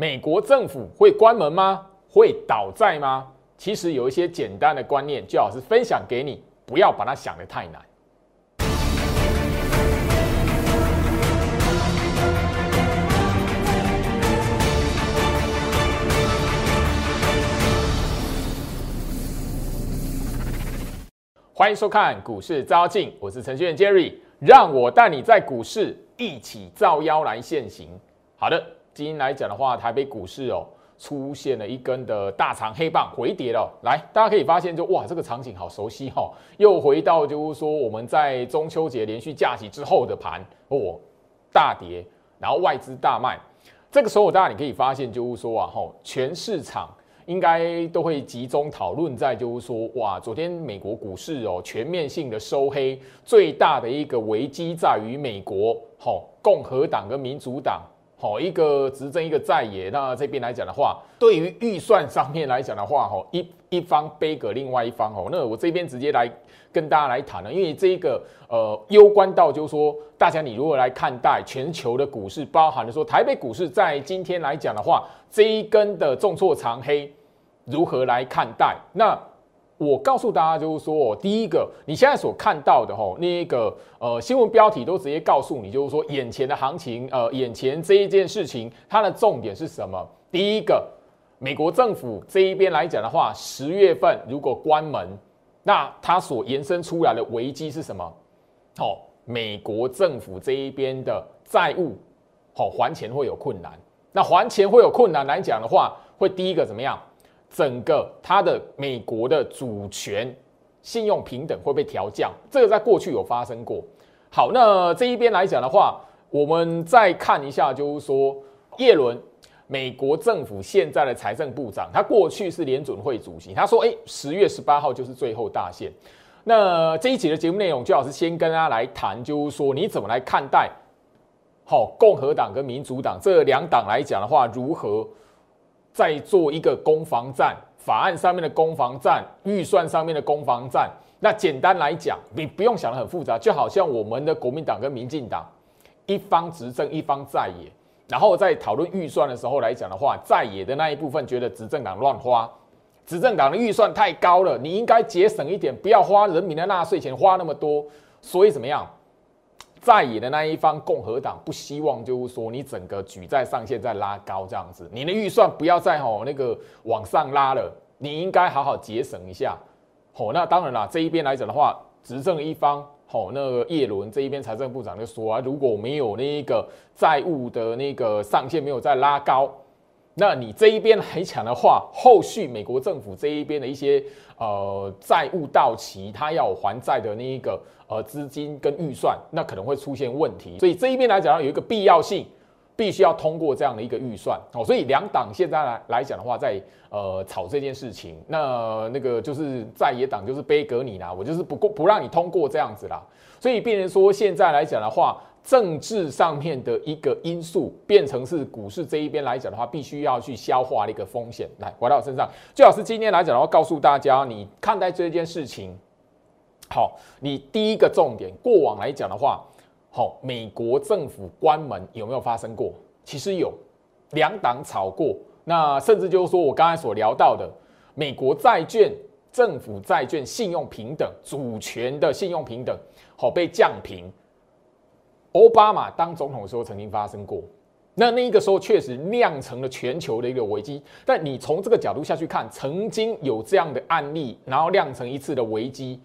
美国政府会关门吗？会倒债吗？其实有一些简单的观念，最好是分享给你，不要把它想得太难。欢迎收看股市招镜，我是程序员 Jerry，让我带你在股市一起造妖来现行。好的，今天来讲的话，台北股市哦出现了一根的大长黑棒回跌了。来，大家可以发现，就哇，这个场景好熟悉哈，又回到就是说我们在中秋节连续假期之后的盘哦，大跌，然后外资大卖。这个时候，大家你可以发现，就是说啊，哈，全市场。应该都会集中讨论在，就是说，哇，昨天美国股市哦全面性的收黑，最大的一个危机在于美国，好，共和党跟民主党，好，一个执政一个在野，那这边来讲的话，对于预算上面来讲的话，哈，一一方背给另外一方，哦，那我这边直接来跟大家来谈了，因为这个呃，攸关到就是说，大家你如何来看待全球的股市，包含了说台北股市在今天来讲的话，这一根的重挫长黑。如何来看待？那我告诉大家，就是说，第一个，你现在所看到的吼，那个呃新闻标题都直接告诉你，就是说，眼前的行情，呃，眼前这一件事情，它的重点是什么？第一个，美国政府这一边来讲的话，十月份如果关门，那它所延伸出来的危机是什么？哦，美国政府这一边的债务，好还钱会有困难。那还钱会有困难来讲的话，会第一个怎么样？整个它的美国的主权、信用平等会被调降，这个在过去有发生过。好，那这一边来讲的话，我们再看一下，就是说，耶伦，美国政府现在的财政部长，他过去是联准会主席，他说，哎，十月十八号就是最后大限。那这一集的节目内容，最好是先跟大家来谈，就是说，你怎么来看待，好，共和党跟民主党这两党来讲的话，如何？在做一个攻防战，法案上面的攻防战，预算上面的攻防战。那简单来讲，你不用想的很复杂，就好像我们的国民党跟民进党，一方执政，一方在野。然后在讨论预算的时候来讲的话，在野的那一部分觉得执政党乱花，执政党的预算太高了，你应该节省一点，不要花人民的纳税钱花那么多。所以怎么样？在野的那一方，共和党不希望，就是说你整个举债上限再拉高这样子，你的预算不要再吼那个往上拉了，你应该好好节省一下。吼，那当然啦，这一边来讲的话，执政一方，吼那个叶伦这一边财政部长就说啊，如果没有那个债务的那个上限没有再拉高。那你这一边来讲的话，后续美国政府这一边的一些呃债务到期，他要还债的那一个呃资金跟预算，那可能会出现问题。所以这一边来讲，有一个必要性，必须要通过这样的一个预算哦。所以两党现在来来讲的话，在呃吵这件事情，那那个就是在野党就是背革你啦，我就是不过不让你通过这样子啦。所以变成说现在来讲的话。政治上面的一个因素变成是股市这一边来讲的话，必须要去消化的一个风险。来，回到我身上，最好是今天来讲的话，告诉大家你看待这件事情。好，你第一个重点，过往来讲的话，好，美国政府关门有没有发生过？其实有，两党炒过。那甚至就是说我刚才所聊到的，美国债券、政府债券信用平等、主权的信用平等，好被降平。奥巴马当总统的时候曾经发生过，那那个时候确实酿成了全球的一个危机。但你从这个角度下去看，曾经有这样的案例，然后酿成一次的危机，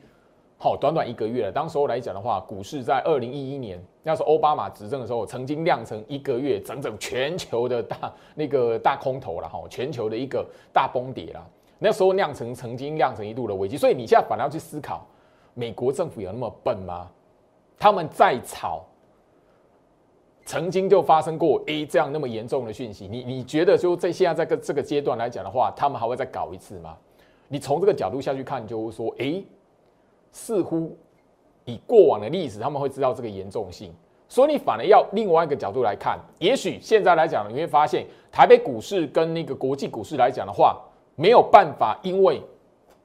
好，短短一个月了。当时候来讲的话，股市在二零一一年，那是奥巴马执政的时候，曾经酿成一个月整整全球的大那个大空头了哈，全球的一个大崩跌了。那时候酿成曾经酿成一度的危机，所以你现在反而要去思考，美国政府有那么笨吗？他们在炒。曾经就发生过 A 这样那么严重的讯息，你你觉得就在现在这个这个阶段来讲的话，他们还会再搞一次吗？你从这个角度下去看，就会说，哎，似乎以过往的历史，他们会知道这个严重性，所以你反而要另外一个角度来看，也许现在来讲，你会发现台北股市跟那个国际股市来讲的话，没有办法，因为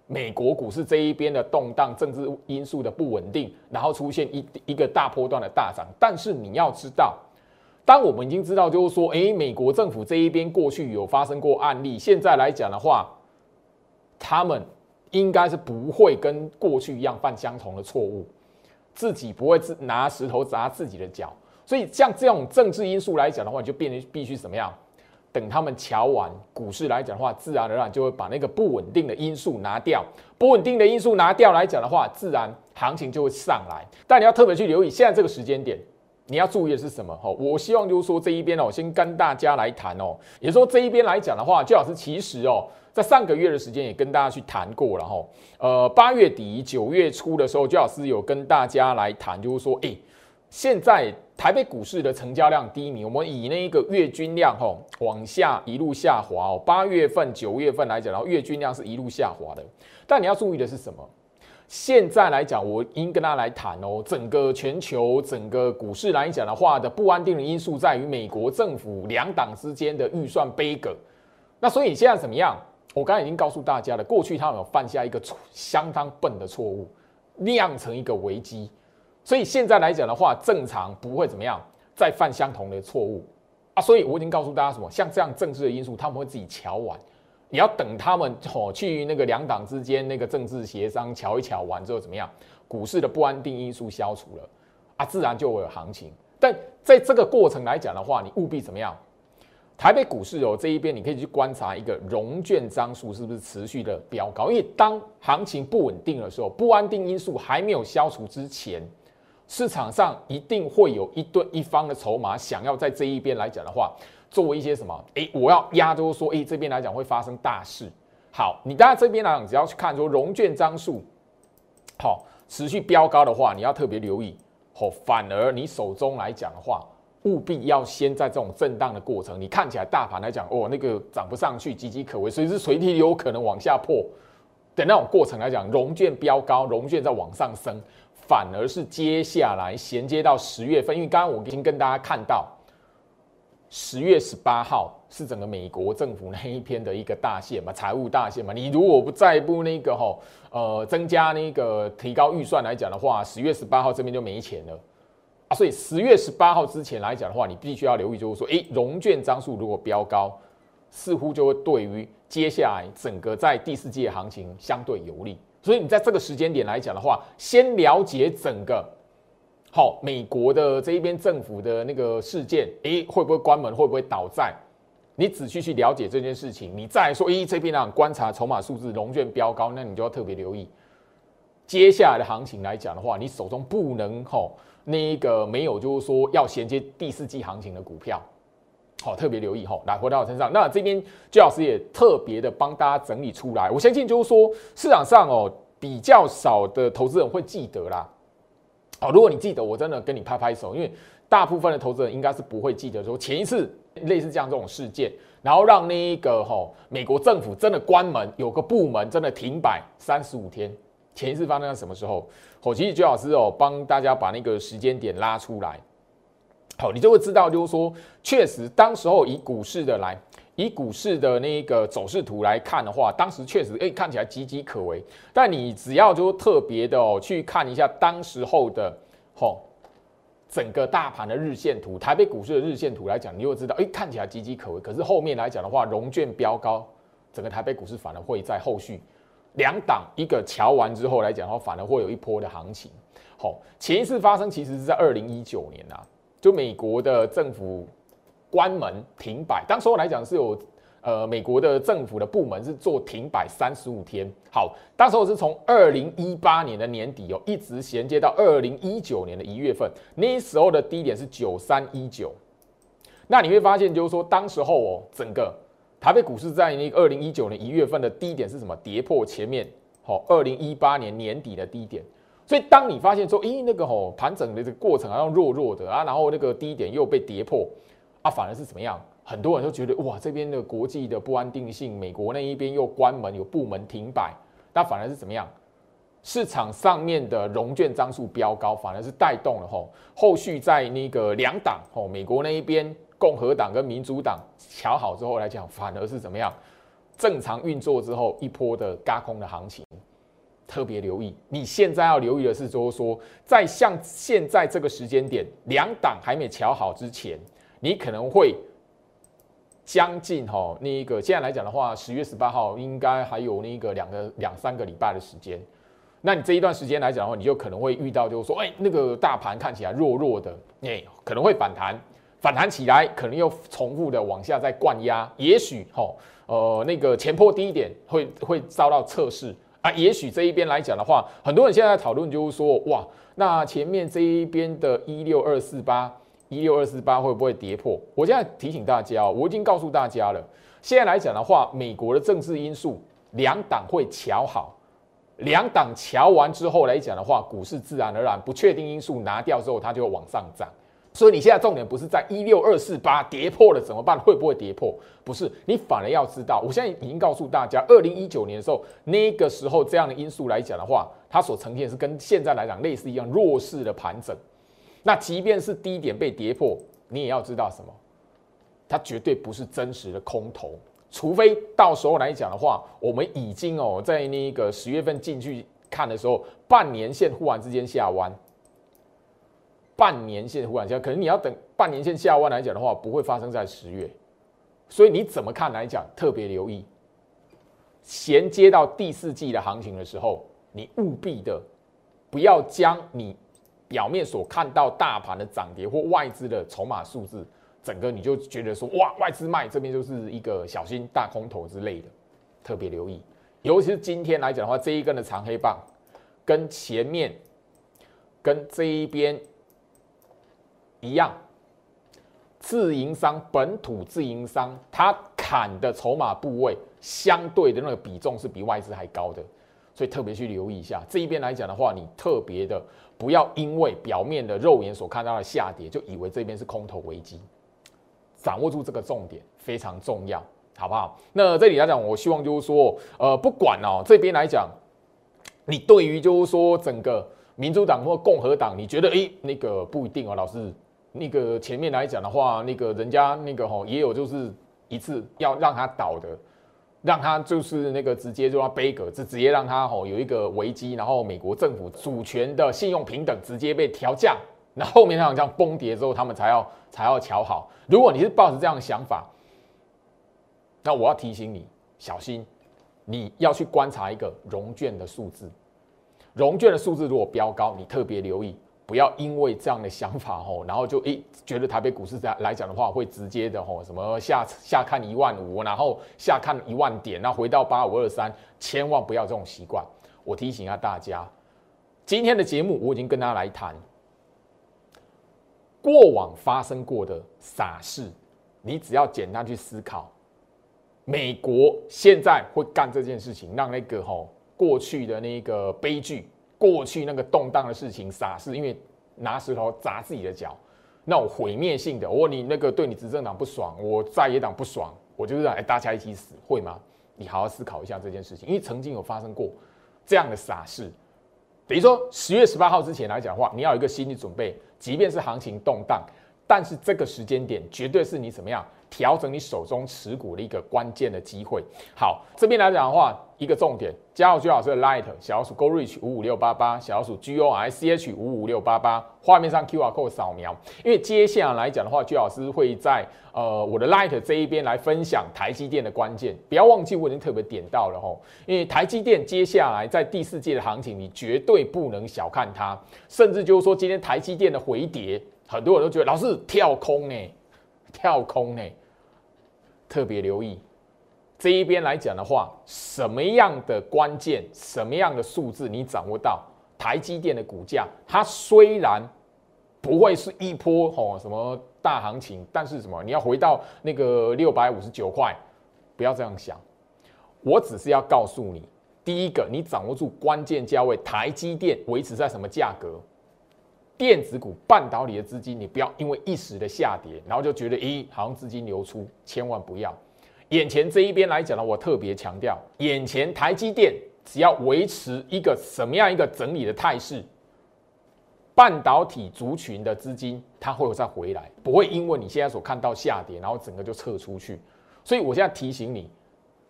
美国股市这一边的动荡、政治因素的不稳定，然后出现一一个大波段的大涨，但是你要知道。当我们已经知道，就是说，诶，美国政府这一边过去有发生过案例，现在来讲的话，他们应该是不会跟过去一样犯相同的错误，自己不会自拿石头砸自己的脚。所以像这种政治因素来讲的话，就变得必须怎么样？等他们瞧完股市来讲的话，自然而然就会把那个不稳定的因素拿掉。不稳定的因素拿掉来讲的话，自然行情就会上来。但你要特别去留意，现在这个时间点，你要注意的是什么？哈，我希望就是说这一边哦，先跟大家来谈哦。也说这一边来讲的话，最老师其实哦，在上个月的时间也跟大家去谈过了哈。呃，八月底九月初的时候，最老师有跟大家来谈，就是说，哎，现在。台北股市的成交量低迷，我们以那一个月均量吼往下一路下滑哦。八月份、九月份来讲，然后月均量是一路下滑的。但你要注意的是什么？现在来讲，我应跟大家来谈哦，整个全球整个股市来讲的话的不安定的因素在于美国政府两党之间的预算杯葛。那所以现在怎么样？我刚才已经告诉大家了，过去他们有犯下一个相当笨的错误，酿成一个危机。所以现在来讲的话，正常不会怎么样再犯相同的错误啊。所以我已经告诉大家什么，像这样政治的因素，他们会自己瞧完。你要等他们哦去那个两党之间那个政治协商瞧一瞧完之后怎么样，股市的不安定因素消除了啊，自然就会有行情。但在这个过程来讲的话，你务必怎么样？台北股市哦这一边你可以去观察一个融券张数是不是持续的飙高，因为当行情不稳定的时候，不安定因素还没有消除之前。市场上一定会有一对一方的筹码想要在这一边来讲的话，做一些什么？诶，我要压，就是说，诶，这边来讲会发生大事。好，你大家这边来讲，只要去看说融券张数，好，持续飙高的话，你要特别留意。好，反而你手中来讲的话，务必要先在这种震荡的过程，你看起来大盘来讲，哦，那个涨不上去，岌岌可危，随时随地有可能往下破的那种过程来讲，融券飙高，融券在往上升。反而是接下来衔接到十月份，因为刚刚我已经跟大家看到，十月十八号是整个美国政府那一篇的一个大线嘛，财务大线嘛。你如果不再不那个哈呃增加那个提高预算来讲的话，十月十八号这边就没钱了啊。所以十月十八号之前来讲的话，你必须要留意，就是说，诶，融券张数如果飙高，似乎就会对于接下来整个在第四季的行情相对有利。所以你在这个时间点来讲的话，先了解整个好美国的这一边政府的那个事件，诶，会不会关门，会不会倒债？你仔细去了解这件事情，你再说，诶，这边呢观察筹码数字，龙卷飙高，那你就要特别留意接下来的行情来讲的话，你手中不能吼那一个没有，就是说要衔接第四季行情的股票。好，特别留意哈，来回到我身上。那这边朱老师也特别的帮大家整理出来。我相信就是说，市场上哦比较少的投资人会记得啦。哦，如果你记得，我真的跟你拍拍手，因为大部分的投资人应该是不会记得说前一次类似这样这种事件，然后让那一个哈美国政府真的关门，有个部门真的停摆三十五天。前一次发生在什么时候？哦，其实居老师哦帮大家把那个时间点拉出来。好，你就会知道，就是说，确实，当时候以股市的来，以股市的那个走势图来看的话，当时确实，哎，看起来岌岌可危。但你只要就特别的哦，去看一下当时候的，吼，整个大盘的日线图，台北股市的日线图来讲，你就知道，哎，看起来岌岌可危。可是后面来讲的话，融券飙高，整个台北股市反而会在后续两档一个瞧完之后来讲的话，反而会有一波的行情。好，前一次发生其实是在二零一九年呐。就美国的政府关门停摆，当时候来讲是有呃美国的政府的部门是做停摆三十五天。好，当时候是从二零一八年的年底哦，一直衔接到二零一九年的一月份，那时候的低点是九三一九。那你会发现，就是说当时候哦，整个台北股市在那二零一九年一月份的低点是什么？跌破前面好二零一八年年底的低点。所以，当你发现说，咦，那个吼盘整的这个过程好像弱弱的啊，然后那个低点又被跌破啊，反而是怎么样？很多人都觉得哇，这边的国际的不安定性，美国那一边又关门，有部门停摆，那反而是怎么样？市场上面的融券张数飙高，反而是带动了吼，后续在那个两党吼，美国那一边共和党跟民主党调好之后来讲，反而是怎么样？正常运作之后一波的嘎空的行情。特别留意，你现在要留意的是，就是说，在像现在这个时间点，两党还没调好之前，你可能会将近哈那一个现在来讲的话，十月十八号应该还有那个两个两三个礼拜的时间。那你这一段时间来讲的话，你就可能会遇到，就是说，哎，那个大盘看起来弱弱的，哎，可能会反弹，反弹起来，可能又重复的往下再灌压，也许哈，呃，那个前坡低点会会遭到测试啊，也许这一边来讲的话，很多人现在讨论就是说，哇，那前面这一边的一六二四八，一六二四八会不会跌破？我现在提醒大家，我已经告诉大家了，现在来讲的话，美国的政治因素两党会瞧好。两党瞧完之后来讲的话，股市自然而然不确定因素拿掉之后，它就会往上涨。所以你现在重点不是在一六二四八跌破了怎么办？会不会跌破？不是，你反而要知道，我现在已经告诉大家，二零一九年的时候，那个时候这样的因素来讲的话，它所呈现是跟现在来讲类似一样弱势的盘整。那即便是低点被跌破，你也要知道什么？它绝对不是真实的空头。除非到时候来讲的话，我们已经哦，在那个十月份进去看的时候，半年线忽然之间下弯，半年线忽然下，可能你要等半年线下弯来讲的话，不会发生在十月，所以你怎么看来讲，特别留意，衔接到第四季的行情的时候，你务必的不要将你表面所看到大盘的涨跌或外资的筹码数字。整个你就觉得说哇，外资卖这边就是一个小心大空头之类的，特别留意。尤其是今天来讲的话，这一根的长黑棒跟前面跟这一边一样，自营商本土自营商他砍的筹码部位相对的那个比重是比外资还高的，所以特别去留意一下这一边来讲的话，你特别的不要因为表面的肉眼所看到的下跌，就以为这边是空头危机。掌握住这个重点非常重要，好不好？那这里来讲，我希望就是说，呃，不管哦，这边来讲，你对于就是说整个民主党或共和党，你觉得诶，那个不一定哦，老师，那个前面来讲的话，那个人家那个吼也有就是一次要让他倒的，让他就是那个直接就要背格，就直接让他吼有一个危机，然后美国政府主权的信用平等直接被调降。那后面像这样崩跌之后，他们才要 才要瞧好。如果你是抱着这样的想法，那我要提醒你小心，你要去观察一个融券的数字。融券的数字如果飙高，你特别留意，不要因为这样的想法吼，然后就诶觉得台北股市在来讲的话，会直接的吼什么下下看一万五，然后下看一万点，那回到八五二三，千万不要这种习惯。我提醒一下大家，今天的节目我已经跟大家来谈。过往发生过的傻事，你只要简单去思考，美国现在会干这件事情，让那个吼过去的那个悲剧，过去那个动荡的事情傻事，因为拿石头砸自己的脚，那种毁灭性的。我问你，那个对你执政党不爽，我在野党不爽，我就是让大家一起死，会吗？你好好思考一下这件事情，因为曾经有发生过这样的傻事。等于说十月十八号之前来讲的话，你要有一个心理准备，即便是行情动荡，但是这个时间点绝对是你怎么样调整你手中持股的一个关键的机会。好，这边来讲的话。一个重点，加入居老师的 Light 小老鼠 Go Reach 五五六八八，小老鼠 G O I C H 五五六八八，画面上 Q R code 扫描。因为接下来讲的话，朱老师会在呃我的 Light 这一边来分享台积电的关键，不要忘记我已经特别点到了吼。因为台积电接下来在第四季的行情，你绝对不能小看它，甚至就是说今天台积电的回跌，很多人都觉得老师跳空呢，跳空呢，特别留意。这一边来讲的话，什么样的关键，什么样的数字你掌握到？台积电的股价，它虽然不会是一波吼什么大行情，但是什么？你要回到那个六百五十九块，不要这样想。我只是要告诉你，第一个，你掌握住关键价位，台积电维持在什么价格？电子股、半导体的资金，你不要因为一时的下跌，然后就觉得咦，好像资金流出，千万不要。眼前这一边来讲呢，我特别强调，眼前台积电只要维持一个什么样一个整理的态势，半导体族群的资金它会有再回来，不会因为你现在所看到下跌，然后整个就撤出去。所以我现在提醒你，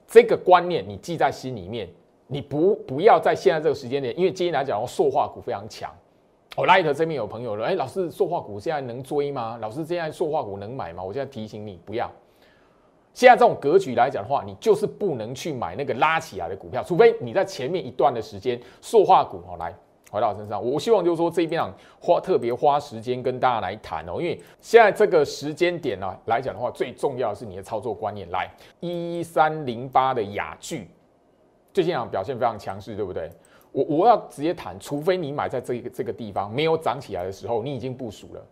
这个观念你记在心里面，你不不要在现在这个时间点，因为今天来讲，塑化股非常强，我 Light 这边有朋友说，哎，老师，塑化股现在能追吗？老师，现在塑化股能买吗？我现在提醒你，不要。现在这种格局来讲的话，你就是不能去买那个拉起来的股票，除非你在前面一段的时间，塑化股哦，来回到我身上，我希望就是说这边啊花特别花时间跟大家来谈哦，因为现在这个时间点呢来讲的话，最重要的是你的操作观念。来，一三零八的雅聚，最近啊表现非常强势，对不对？我我要直接谈，除非你买在这个这个地方没有涨起来的时候，你已经部署了，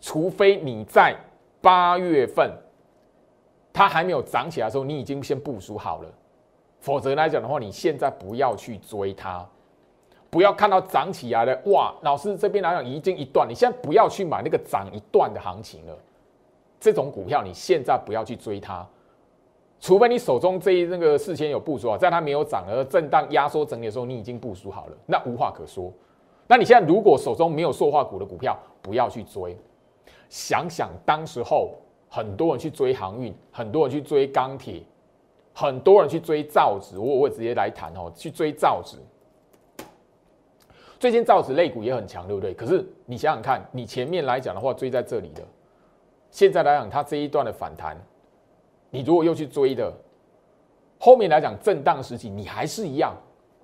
除非你在八月份。它还没有涨起来的时候，你已经先部署好了。否则来讲的话，你现在不要去追它，不要看到涨起来的哇，老师这边来讲已经一段，你现在不要去买那个涨一段的行情了。这种股票你现在不要去追它，除非你手中这一那个事先有部署啊，在它没有涨而震荡压缩整理的时候，你已经部署好了，那无话可说。那你现在如果手中没有塑化股的股票，不要去追。想想当时候。很多人去追航运，很多人去追钢铁，很多人去追造纸。我我直接来谈哦，去追造纸。最近造纸类股也很强，对不对？可是你想想看，你前面来讲的话追在这里的，现在来讲它这一段的反弹，你如果又去追的，后面来讲震荡时期，你还是一样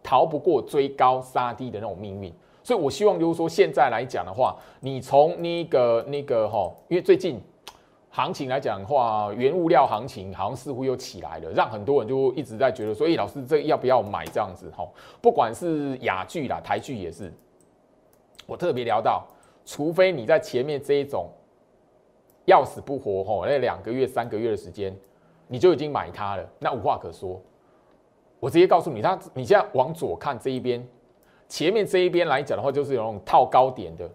逃不过追高杀低的那种命运。所以我希望就是说，现在来讲的话，你从那个那个哈，因为最近。行情来讲的话，原物料行情好像似乎又起来了，让很多人就一直在觉得说：“哎，老师，这要不要买？”这样子哈，不管是雅剧啦、台剧也是。我特别聊到，除非你在前面这一种要死不活哈，那两个月、三个月的时间，你就已经买它了，那无话可说。我直接告诉你，它你现在往左看这一边，前面这一边来讲的话，就是有那种套高点的。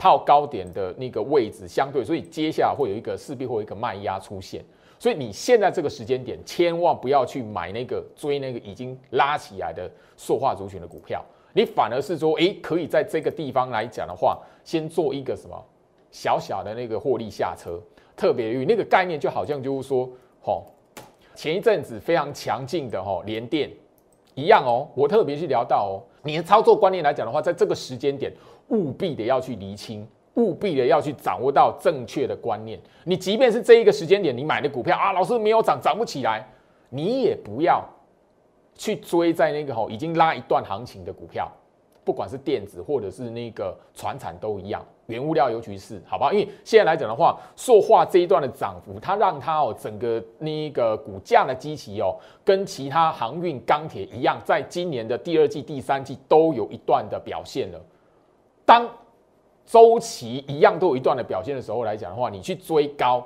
套高点的那个位置相对，所以接下来会有一个势必会有一个卖压出现，所以你现在这个时间点千万不要去买那个追那个已经拉起来的塑化族群的股票，你反而是说，诶，可以在这个地方来讲的话，先做一个什么小小的那个获利下车，特别于那个概念就好像就是说，吼，前一阵子非常强劲的吼连电一样哦，我特别去聊到哦，你的操作观念来讲的话，在这个时间点。务必的要去厘清，务必的要去掌握到正确的观念。你即便是这一个时间点你买的股票啊，老师没有涨，涨不起来，你也不要去追在那个吼已经拉一段行情的股票，不管是电子或者是那个船产都一样，原物料尤其是好不好？因为现在来讲的话，塑化这一段的涨幅，它让它哦整个那个股价的基期哦，跟其他航运、钢铁一样，在今年的第二季、第三季都有一段的表现了。当周期一样都有一段的表现的时候来讲的话，你去追高，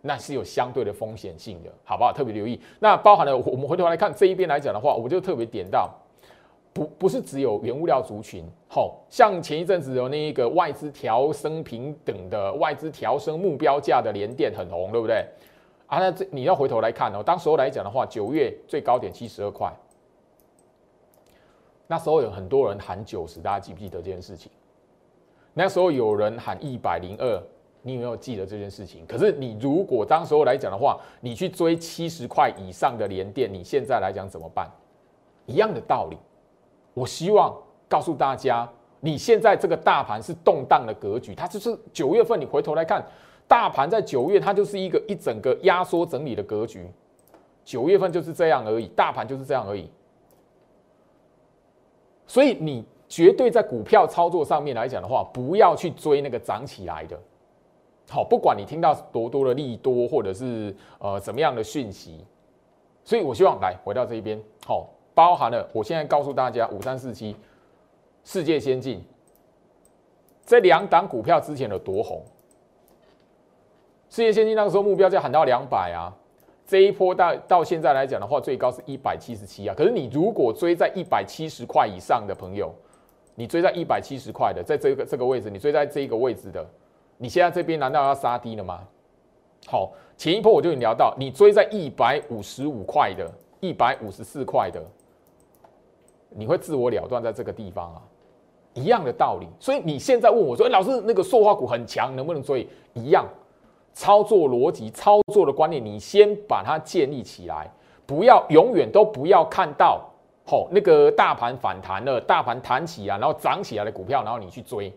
那是有相对的风险性的，好不好？特别留意。那包含了我们回头来看这一边来讲的话，我就特别点到，不不是只有原物料族群，好像前一阵子有那一个外资调升平等的外资调升目标价的连电很红，对不对？啊，那这你要回头来看哦，当时候来讲的话，九月最高点七十二块。那时候有很多人喊九十，大家记不记得这件事情？那时候有人喊一百零二，你有没有记得这件事情？可是你如果当时候来讲的话，你去追七十块以上的连电，你现在来讲怎么办？一样的道理。我希望告诉大家，你现在这个大盘是动荡的格局，它就是九月份你回头来看，大盘在九月它就是一个一整个压缩整理的格局，九月份就是这样而已，大盘就是这样而已。所以你绝对在股票操作上面来讲的话，不要去追那个涨起来的。好，不管你听到多多的利多，或者是呃怎么样的讯息，所以我希望来回到这一边。好，包含了我现在告诉大家五三四七世界先进这两档股票之前有多红。世界先进那个时候目标价喊到两百啊。这一波到到现在来讲的话，最高是一百七十七啊。可是你如果追在一百七十块以上的朋友，你追在一百七十块的，在这个这个位置，你追在这一个位置的，你现在这边难道要杀低了吗？好，前一波我就已经聊到，你追在一百五十五块的，一百五十四块的，你会自我了断在这个地方啊，一样的道理。所以你现在问我说，老师那个塑化股很强，能不能追？一样。操作逻辑、操作的观念，你先把它建立起来，不要永远都不要看到吼，那个大盘反弹了，大盘弹起啊，然后涨起来的股票，然后你去追，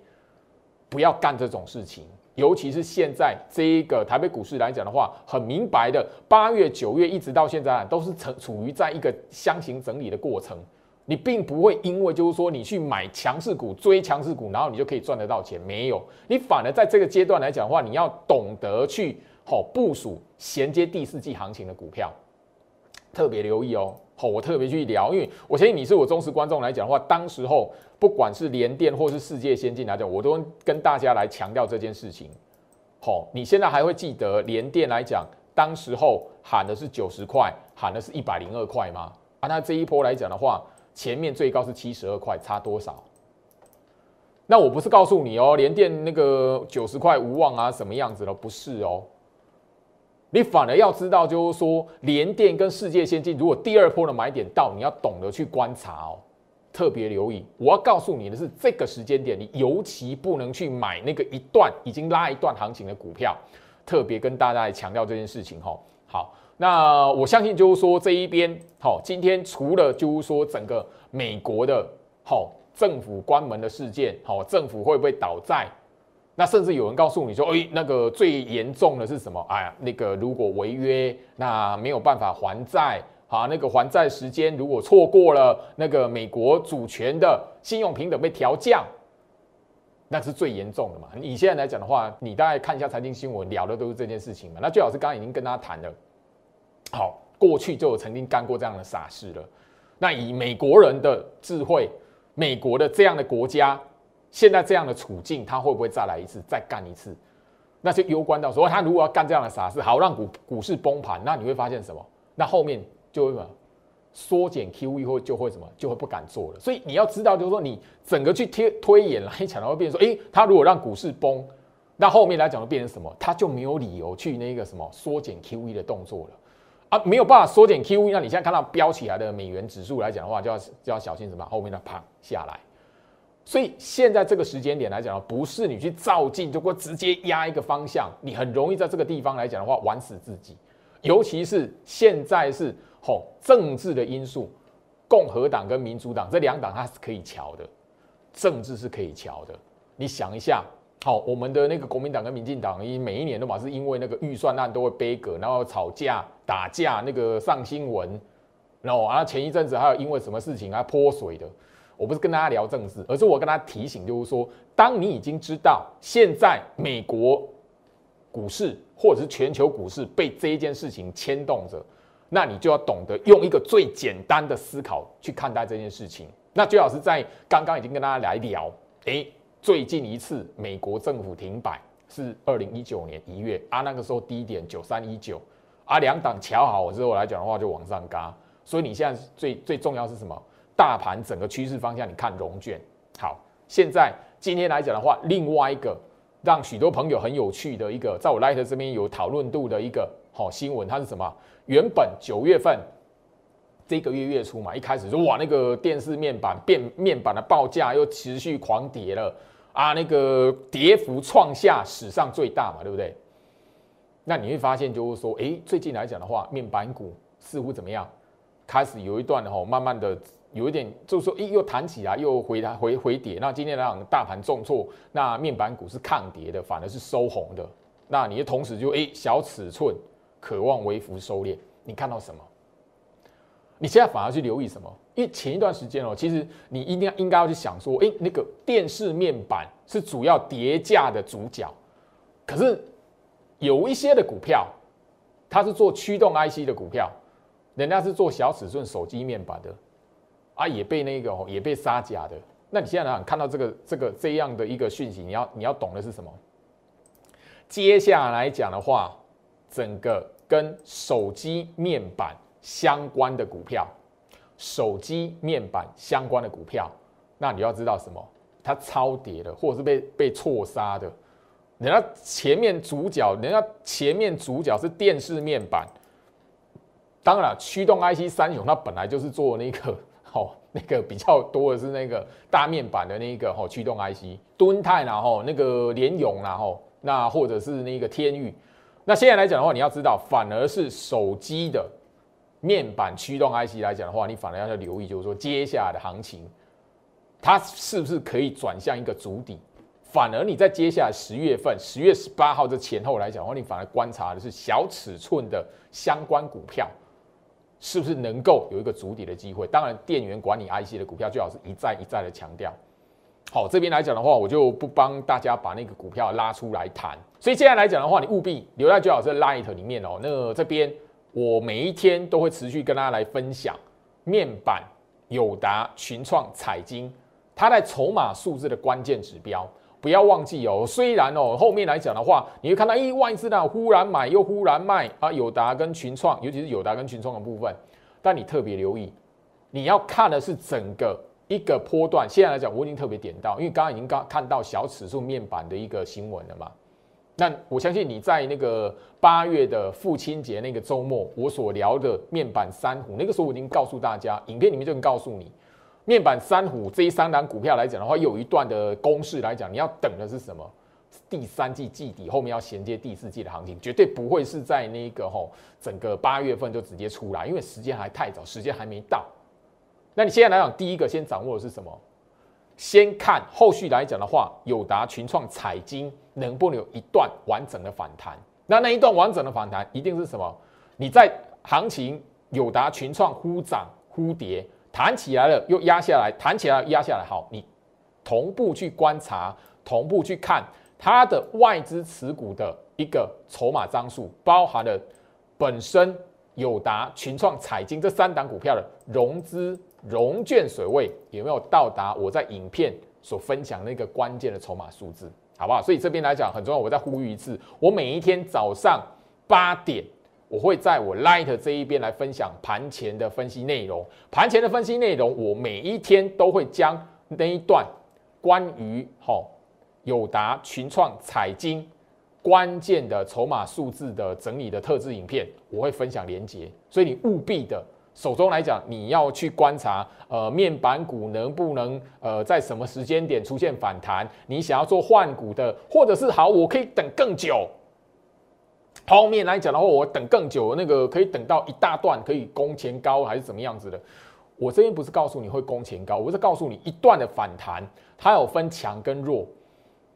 不要干这种事情。尤其是现在这一个台北股市来讲的话，很明白的，八月、九月一直到现在都是处处于在一个箱型整理的过程。你并不会因为就是说你去买强势股、追强势股，然后你就可以赚得到钱，没有。你反而在这个阶段来讲的话，你要懂得去好部署衔接第四季行情的股票，特别留意哦。好，我特别去聊，因为我相信你是我忠实观众来讲的话，当时候不管是联电或是世界先进来讲，我都跟大家来强调这件事情。好，你现在还会记得联电来讲，当时候喊的是九十块，喊的是一百零二块吗？啊，那这一波来讲的话。前面最高是七十二块，差多少？那我不是告诉你哦，连电那个九十块无望啊，什么样子了？不是哦，你反而要知道，就是说连电跟世界先进，如果第二波的买点到，你要懂得去观察哦，特别留意。我要告诉你的是，这个时间点，你尤其不能去买那个一段已经拉一段行情的股票，特别跟大家来强调这件事情哈。好。那我相信就是说这一边，好，今天除了就是说整个美国的，好政府关门的事件，好政府会不会倒债？那甚至有人告诉你说，哎，那个最严重的是什么？哎呀，那个如果违约，那没有办法还债，啊，那个还债时间如果错过了，那个美国主权的信用平等被调降，那是最严重的嘛？你现在来讲的话，你大概看一下财经新闻，聊的都是这件事情嘛？那最好是刚刚已经跟他谈了。好，过去就有曾经干过这样的傻事了。那以美国人的智慧，美国的这样的国家，现在这样的处境，他会不会再来一次，再干一次？那就攸关到说，他如果要干这样的傻事，好让股股市崩盘，那你会发现什么？那后面就会什么缩减 QE 或就会什么，就会不敢做了。所以你要知道，就是说你整个去推推演来讲的话，变成说，诶，他如果让股市崩，那后面来讲会变成什么？他就没有理由去那个什么缩减 QE 的动作了。啊，没有办法缩减 QE，那你现在看到飙起来的美元指数来讲的话，就要就要小心什么？后面的啪下来。所以现在这个时间点来讲，不是你去照镜就会直接压一个方向，你很容易在这个地方来讲的话玩死自己。尤其是现在是吼政治的因素，共和党跟民主党这两党它是可以瞧的，政治是可以瞧的。你想一下。好，我们的那个国民党跟民进党，一每一年都嘛是因为那个预算案都会背戈，然后吵架、打架，那个上新闻，然后啊前一阵子还有因为什么事情啊泼水的，我不是跟大家聊政治，而是我跟他提醒，就是说，当你已经知道现在美国股市或者是全球股市被这一件事情牵动着，那你就要懂得用一个最简单的思考去看待这件事情。那最好是在刚刚已经跟大家来聊，诶。最近一次美国政府停摆是二零一九年一月啊，那个时候低点九三一九啊，两党瞧好之后来讲的话就往上嘎，所以你现在最最重要是什么？大盘整个趋势方向，你看融券好。现在今天来讲的话，另外一个让许多朋友很有趣的一个，在我 Light 这边有讨论度的一个好新闻，它是什么？原本九月份这个月月初嘛，一开始说哇，那个电视面板变面板的报价又持续狂跌了。啊，那个跌幅创下史上最大嘛，对不对？那你会发现，就是说，哎，最近来讲的话，面板股似乎怎么样？开始有一段哈，慢慢的有一点，就是说，哎，又弹起来，又回来回回跌。那今天来讲，大盘重挫，那面板股是抗跌的，反而是收红的。那你的同时就哎，小尺寸渴望微幅收敛，你看到什么？你现在反而去留意什么？因为前一段时间哦，其实你一定要应该要去想说，哎，那个电视面板是主要叠价的主角，可是有一些的股票，它是做驱动 IC 的股票，人家是做小尺寸手机面板的，啊，也被那个哦也被杀价的。那你现在呢看到这个这个这样的一个讯息，你要你要懂的是什么？接下来讲的话，整个跟手机面板。相关的股票，手机面板相关的股票，那你要知道什么？它超跌的，或者是被被错杀的。人家前面主角，人家前面主角是电视面板。当然了，驱动 IC 三雄它本来就是做那个，哦，那个比较多的是那个大面板的那个，哦，驱动 IC，敦泰然后那个联咏然后那或者是那个天域。那现在来讲的话，你要知道，反而是手机的。面板驱动 IC 来讲的话，你反而要留意，就是说接下来的行情，它是不是可以转向一个主底？反而你在接下来十月份，十月十八号这前后来讲的话，你反而观察的是小尺寸的相关股票，是不是能够有一个主底的机会？当然，电源管理 IC 的股票最好是一再一再的强调。好，这边来讲的话，我就不帮大家把那个股票拉出来谈。所以接下来讲的话，你务必留在最好是 Light 里面哦。那这边我每一天都会持续跟大家来分享面板、友达、群创、彩金，它在筹码数字的关键指标。不要忘记哦，虽然哦后面来讲的话，你会看到咦外资呢忽然买又忽然卖啊，友达跟群创，尤其是友达跟群创的部分，但你特别留意，你要看的是整个一个波段。现在来讲，我已经特别点到，因为刚刚已经刚看到小尺寸面板的一个新闻了嘛。那我相信你在那个八月的父亲节那个周末，我所聊的面板三虎，那个时候我已经告诉大家，影片里面就能告诉你。面板三虎这一三档股票来讲的话，有一段的公式来讲，你要等的是什么？第三季季底后面要衔接第四季的行情，绝对不会是在那个吼整个八月份就直接出来，因为时间还太早，时间还没到。那你现在来讲，第一个先掌握的是什么？先看后续来讲的话，友达、群创、彩金能不能有一段完整的反弹？那那一段完整的反弹，一定是什么？你在行情友达、群创忽涨忽跌。弹起来了，又压下来；弹起来，压下来。好，你同步去观察，同步去看它的外资持股的一个筹码张数，包含了本身友达、群创、彩金这三档股票的融资融券水位有没有到达我在影片所分享那个关键的筹码数字，好不好？所以这边来讲很重要，我再呼吁一次，我每一天早上八点。我会在我 Light 这一边来分享盘前的分析内容。盘前的分析内容，我每一天都会将那一段关于好友达、群创、彩金关键的筹码数字的整理的特制影片，我会分享连接。所以你务必的手中来讲，你要去观察，呃，面板股能不能呃在什么时间点出现反弹？你想要做换股的，或者是好，我可以等更久。后面来讲的话，我等更久，那个可以等到一大段，可以攻前高还是怎么样子的？我这边不是告诉你会攻前高，我是告诉你一段的反弹，它有分强跟弱。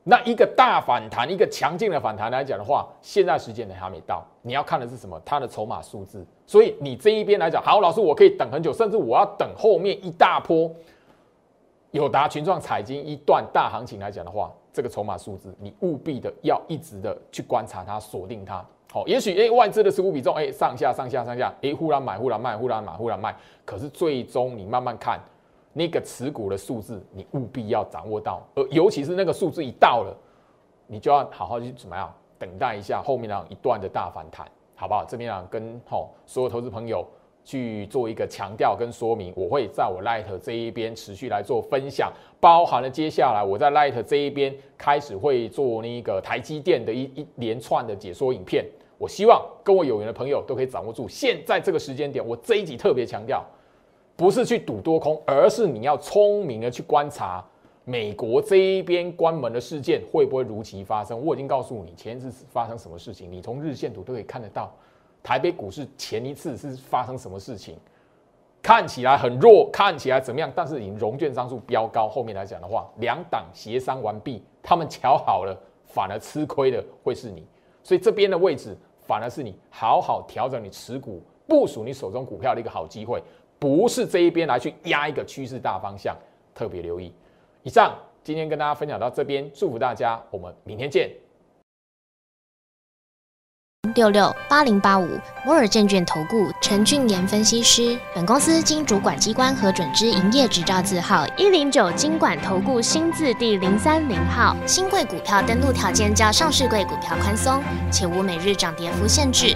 那一个大反弹，一个强劲的反弹来讲的话，现在时间呢还没到，你要看的是什么？它的筹码数字。所以你这一边来讲，好，老师我可以等很久，甚至我要等后面一大波友达群创彩金一段大行情来讲的话，这个筹码数字，你务必的要一直的去观察它，锁定它。好，也许哎，外资的持股比重哎，上下上下上下，哎，忽然买忽然卖，忽然买忽然卖。可是最终你慢慢看那个持股的数字，你务必要掌握到，而尤其是那个数字一到了，你就要好好去怎么样等待一下后面那一段的大反弹，好不好？这边啊，跟好所有投资朋友。去做一个强调跟说明，我会在我 Light 这一边持续来做分享，包含了接下来我在 Light 这一边开始会做那个台积电的一一连串的解说影片。我希望跟我有缘的朋友都可以掌握住。现在这个时间点，我这一集特别强调，不是去赌多空，而是你要聪明的去观察美国这一边关门的事件会不会如期发生。我已经告诉你前一次发生什么事情，你从日线图都可以看得到。台北股市前一次是发生什么事情？看起来很弱，看起来怎么样？但是你融券张数飙高，后面来讲的话，两党协商完毕，他们瞧好了，反而吃亏的会是你。所以这边的位置反而是你好好调整你持股部署你手中股票的一个好机会，不是这一边来去压一个趋势大方向，特别留意。以上今天跟大家分享到这边，祝福大家，我们明天见。六六八零八五摩尔证券投顾陈俊言分析师，本公司经主管机关核准之营业执照字号一零九金管投顾新字第零三零号。新贵股票登录条件较上市贵股票宽松，且无每日涨跌幅限制。